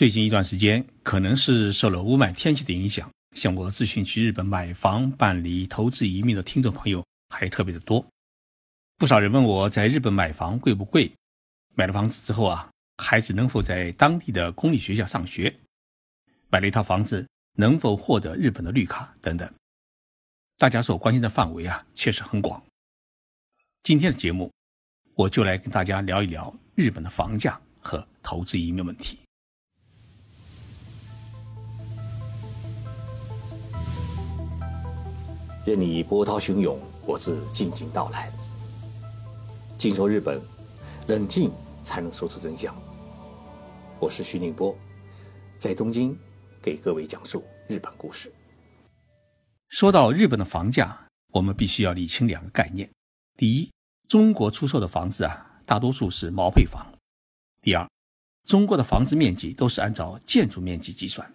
最近一段时间，可能是受了雾霾天气的影响，向我咨询去日本买房、办理投资移民的听众朋友还特别的多。不少人问我在日本买房贵不贵？买了房子之后啊，孩子能否在当地的公立学校上学？买了一套房子能否获得日本的绿卡等等？大家所关心的范围啊，确实很广。今天的节目，我就来跟大家聊一聊日本的房价和投资移民问题。任你波涛汹涌，我自静静到来。静说日本，冷静才能说出真相。我是徐宁波，在东京给各位讲述日本故事。说到日本的房价，我们必须要理清两个概念：第一，中国出售的房子啊，大多数是毛坯房；第二，中国的房子面积都是按照建筑面积计算，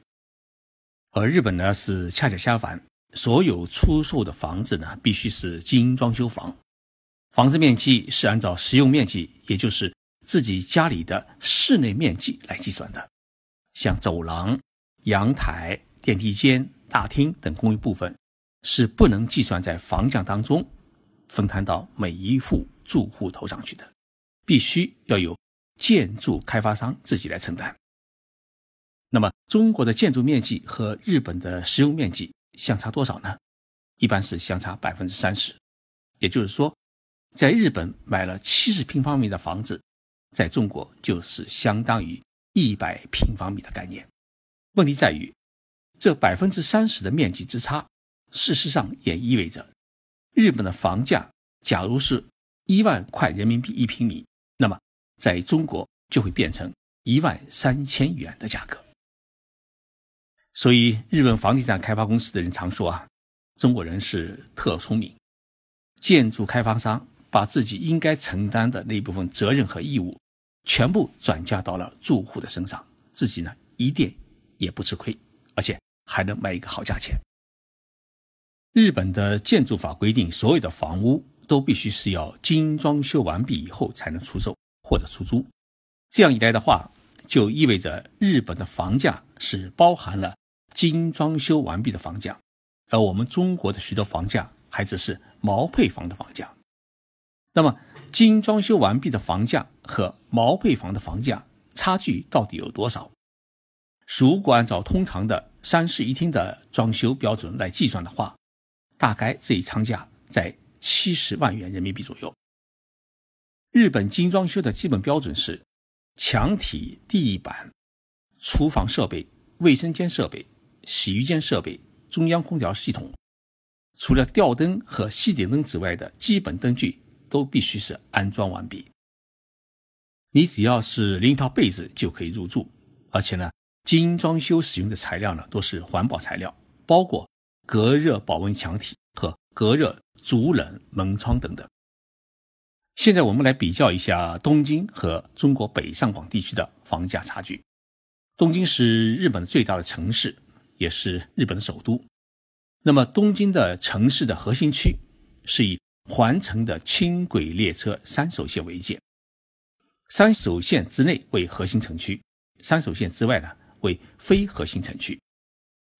而日本呢是恰恰相反。所有出售的房子呢，必须是精装修房，房子面积是按照实用面积，也就是自己家里的室内面积来计算的。像走廊、阳台、电梯间、大厅等公寓部分，是不能计算在房价当中，分摊到每一户住户头上去的，必须要有建筑开发商自己来承担。那么，中国的建筑面积和日本的实用面积。相差多少呢？一般是相差百分之三十，也就是说，在日本买了七十平方米的房子，在中国就是相当于一百平方米的概念。问题在于，这百分之三十的面积之差，事实上也意味着，日本的房价假如是一万块人民币一平米，那么在中国就会变成一万三千元的价格。所以，日本房地产开发公司的人常说啊，中国人是特聪明。建筑开发商把自己应该承担的那部分责任和义务，全部转嫁到了住户的身上，自己呢一点也不吃亏，而且还能卖一个好价钱。日本的建筑法规定，所有的房屋都必须是要精装修完毕以后才能出售或者出租。这样一来的话，就意味着日本的房价是包含了。精装修完毕的房价，而我们中国的许多房价还只是毛坯房的房价。那么，精装修完毕的房价和毛坯房的房价差距到底有多少？如果按照通常的三室一厅的装修标准来计算的话，大概这一仓价在七十万元人民币左右。日本精装修的基本标准是：墙体、地板、厨房设备、卫生间设备。洗浴间设备、中央空调系统，除了吊灯和吸顶灯之外的基本灯具都必须是安装完毕。你只要是拎套被子就可以入住，而且呢，精装修使用的材料呢都是环保材料，包括隔热保温墙体和隔热阻冷门窗等等。现在我们来比较一下东京和中国北上广地区的房价差距。东京是日本最大的城市。也是日本的首都。那么，东京的城市的核心区是以环城的轻轨列车三手线为界，三手线之内为核心城区，三手线之外呢为非核心城区。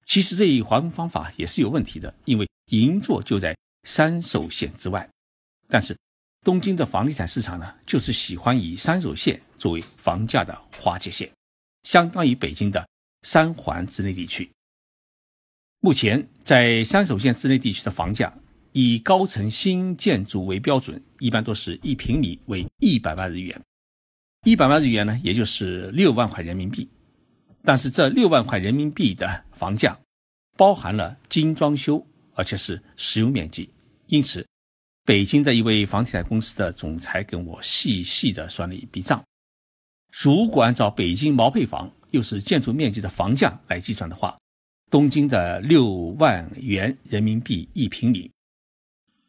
其实这一划分方法也是有问题的，因为银座就在三手线之外。但是，东京的房地产市场呢，就是喜欢以三手线作为房价的划界线，相当于北京的三环之内地区。目前在三手线之内地区的房价，以高层新建筑为标准，一般都是一平米为一百万日元。一百万日元呢，也就是六万块人民币。但是这六万块人民币的房价，包含了精装修，而且是实用面积。因此，北京的一位房地产公司的总裁跟我细细的算了一笔账：如果按照北京毛坯房又是建筑面积的房价来计算的话，东京的六万元人民币一平米，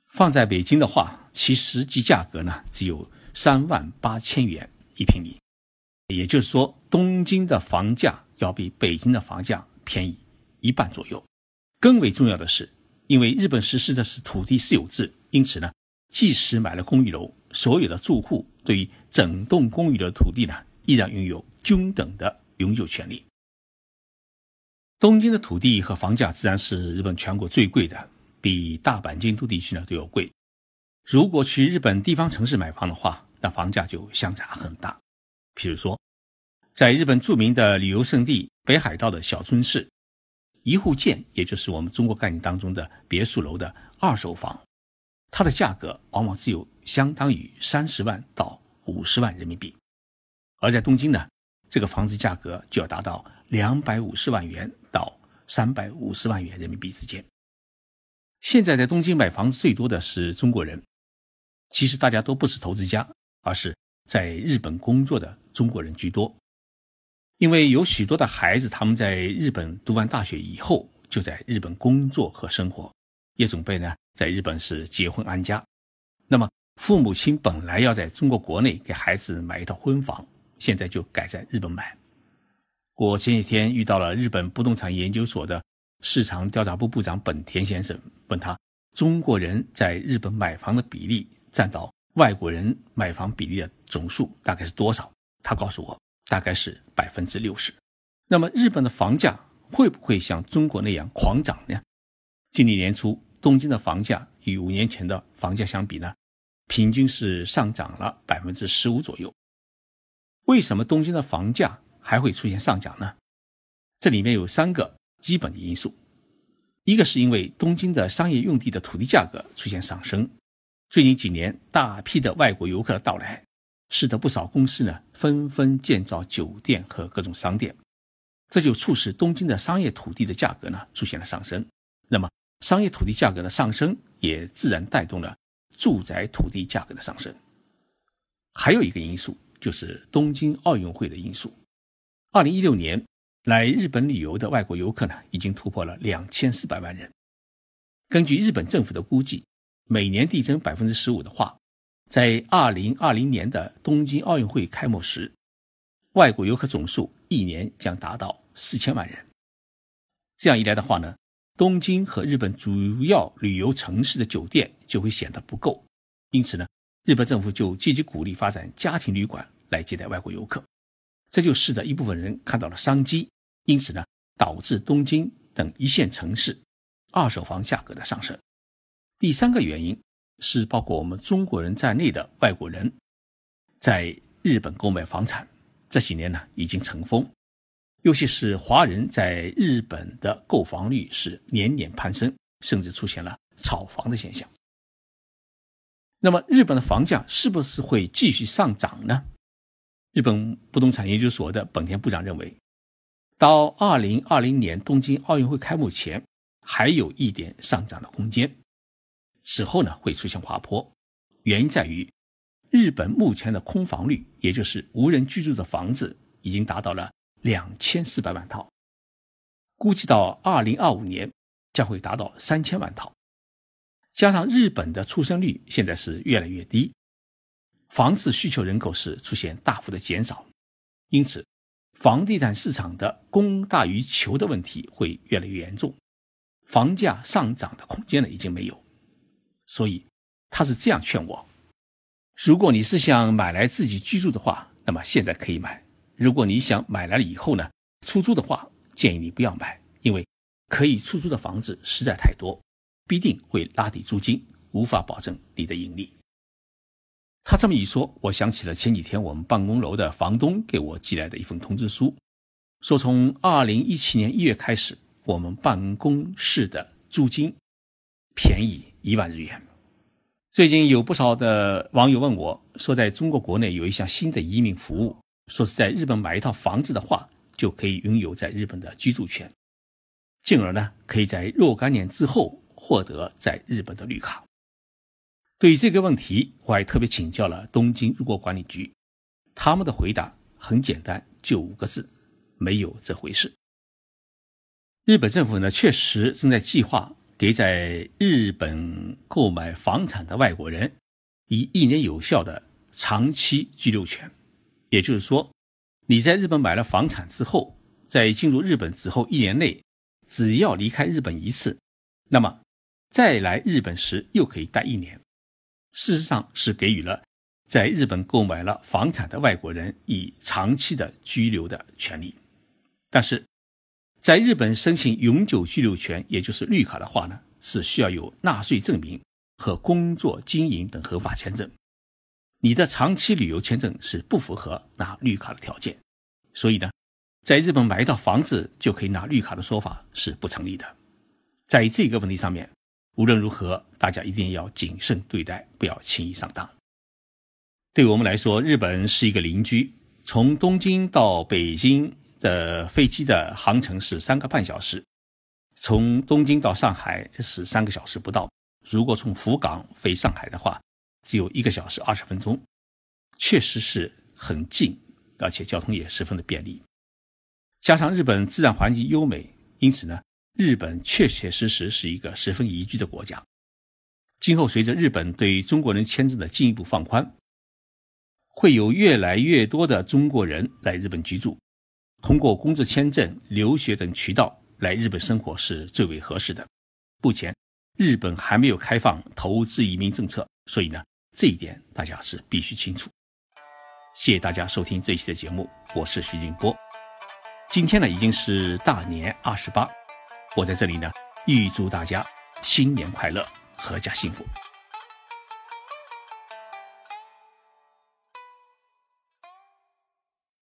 放在北京的话，其实际价格呢只有三万八千元一平米。也就是说，东京的房价要比北京的房价便宜一半左右。更为重要的是，因为日本实施的是土地私有制，因此呢，即使买了公寓楼，所有的住户对于整栋公寓的土地呢，依然拥有均等的永久权利。东京的土地和房价自然是日本全国最贵的，比大阪、京都地区呢都要贵。如果去日本地方城市买房的话，那房价就相差很大。譬如说，在日本著名的旅游胜地北海道的小樽市，一户建，也就是我们中国概念当中的别墅楼的二手房，它的价格往往只有相当于三十万到五十万人民币；而在东京呢，这个房子价格就要达到两百五十万元到三百五十万元人民币之间。现在在东京买房子最多的是中国人。其实大家都不是投资家，而是在日本工作的中国人居多。因为有许多的孩子，他们在日本读完大学以后，就在日本工作和生活，也准备呢在日本是结婚安家。那么父母亲本来要在中国国内给孩子买一套婚房，现在就改在日本买。我前几天遇到了日本不动产研究所的市场调查部部长本田先生，问他中国人在日本买房的比例。占到外国人买房比例的总数大概是多少？他告诉我，大概是百分之六十。那么日本的房价会不会像中国那样狂涨呢？今年年初，东京的房价与五年前的房价相比呢，平均是上涨了百分之十五左右。为什么东京的房价还会出现上涨呢？这里面有三个基本的因素，一个是因为东京的商业用地的土地价格出现上升。最近几年，大批的外国游客的到来，使得不少公司呢纷纷建造酒店和各种商店，这就促使东京的商业土地的价格呢出现了上升。那么，商业土地价格的上升也自然带动了住宅土地价格的上升。还有一个因素就是东京奥运会的因素。二零一六年来日本旅游的外国游客呢已经突破了两千四百万人。根据日本政府的估计。每年递增百分之十五的话，在二零二零年的东京奥运会开幕时，外国游客总数一年将达到四千万人。这样一来的话呢，东京和日本主要旅游城市的酒店就会显得不够。因此呢，日本政府就积极鼓励发展家庭旅馆来接待外国游客，这就使得一部分人看到了商机，因此呢，导致东京等一线城市二手房价格的上升。第三个原因是，包括我们中国人在内的外国人，在日本购买房产这几年呢已经成风，尤其是华人在日本的购房率是年年攀升，甚至出现了炒房的现象。那么，日本的房价是不是会继续上涨呢？日本不动产研究所的本田部长认为，到二零二零年东京奥运会开幕前，还有一点上涨的空间。此后呢会出现滑坡，原因在于日本目前的空房率，也就是无人居住的房子，已经达到了两千四百万套，估计到二零二五年将会达到三千万套。加上日本的出生率现在是越来越低，房子需求人口是出现大幅的减少，因此房地产市场的供大于求的问题会越来越严重，房价上涨的空间呢已经没有。所以，他是这样劝我：如果你是想买来自己居住的话，那么现在可以买；如果你想买来了以后呢，出租的话，建议你不要买，因为可以出租的房子实在太多，必定会拉低租金，无法保证你的盈利。他这么一说，我想起了前几天我们办公楼的房东给我寄来的一份通知书，说从二零一七年一月开始，我们办公室的租金便宜。一万日元。最近有不少的网友问我，说在中国国内有一项新的移民服务，说是在日本买一套房子的话，就可以拥有在日本的居住权，进而呢，可以在若干年之后获得在日本的绿卡。对于这个问题，我还特别请教了东京入国管理局，他们的回答很简单，就五个字：没有这回事。日本政府呢，确实正在计划。给在日本购买房产的外国人以一年有效的长期居留权，也就是说，你在日本买了房产之后，在进入日本之后一年内，只要离开日本一次，那么再来日本时又可以待一年。事实上是给予了在日本购买了房产的外国人以长期的居留的权利。但是，在日本申请永久居留权，也就是绿卡的话呢，是需要有纳税证明和工作经营等合法签证。你的长期旅游签证是不符合拿绿卡的条件，所以呢，在日本买一套房子就可以拿绿卡的说法是不成立的。在这个问题上面，无论如何，大家一定要谨慎对待，不要轻易上当。对我们来说，日本是一个邻居，从东京到北京的飞机的航程是三个半小时，从东京到上海是三个小时不到。如果从福冈飞上海的话，只有一个小时二十分钟，确实是很近，而且交通也十分的便利。加上日本自然环境优美，因此呢，日本确确实实是一个十分宜居的国家。今后随着日本对中国人签证的进一步放宽，会有越来越多的中国人来日本居住，通过工作签证、留学等渠道来日本生活是最为合适的。目前，日本还没有开放投资移民政策，所以呢。这一点大家是必须清楚。谢谢大家收听这一期的节目，我是徐静波。今天呢已经是大年二十八，我在这里呢预祝大家新年快乐，阖家幸福。